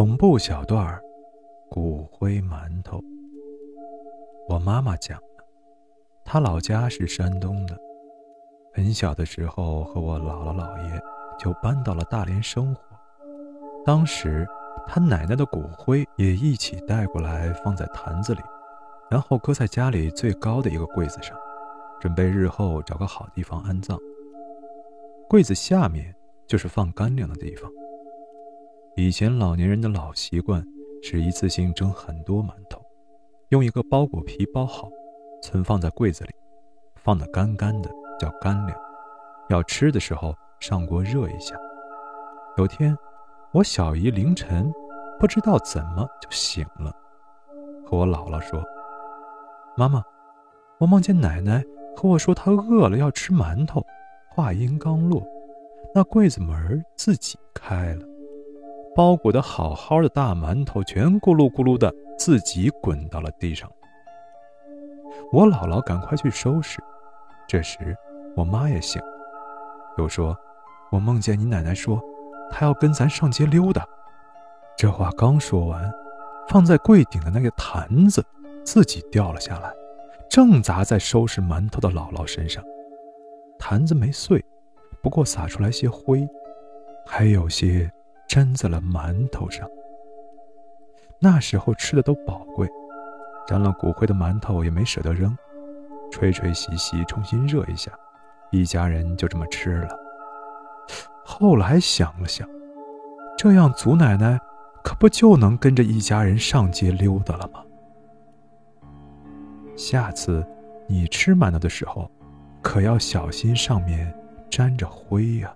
恐怖小段儿，骨灰馒头。我妈妈讲的，她老家是山东的，很小的时候和我姥姥姥爷就搬到了大连生活。当时，她奶奶的骨灰也一起带过来，放在坛子里，然后搁在家里最高的一个柜子上，准备日后找个好地方安葬。柜子下面就是放干粮的地方。以前老年人的老习惯是一次性蒸很多馒头，用一个包裹皮包好，存放在柜子里，放得干干的叫干粮。要吃的时候上锅热一下。有天，我小姨凌晨不知道怎么就醒了，和我姥姥说：“妈妈，我梦见奶奶和我说她饿了要吃馒头。”话音刚落，那柜子门自己开了。包裹的好好的大馒头，全咕噜咕噜的自己滚到了地上。我姥姥赶快去收拾。这时，我妈也醒了，又说：“我梦见你奶奶说，她要跟咱上街溜达。”这话刚说完，放在柜顶的那个坛子自己掉了下来，正砸在收拾馒头的姥姥身上。坛子没碎，不过洒出来些灰，还有些。粘在了馒头上。那时候吃的都宝贵，沾了骨灰的馒头也没舍得扔，吹吹洗洗，重新热一下，一家人就这么吃了。后来想了想，这样祖奶奶可不就能跟着一家人上街溜达了吗？下次你吃馒头的时候，可要小心上面沾着灰呀。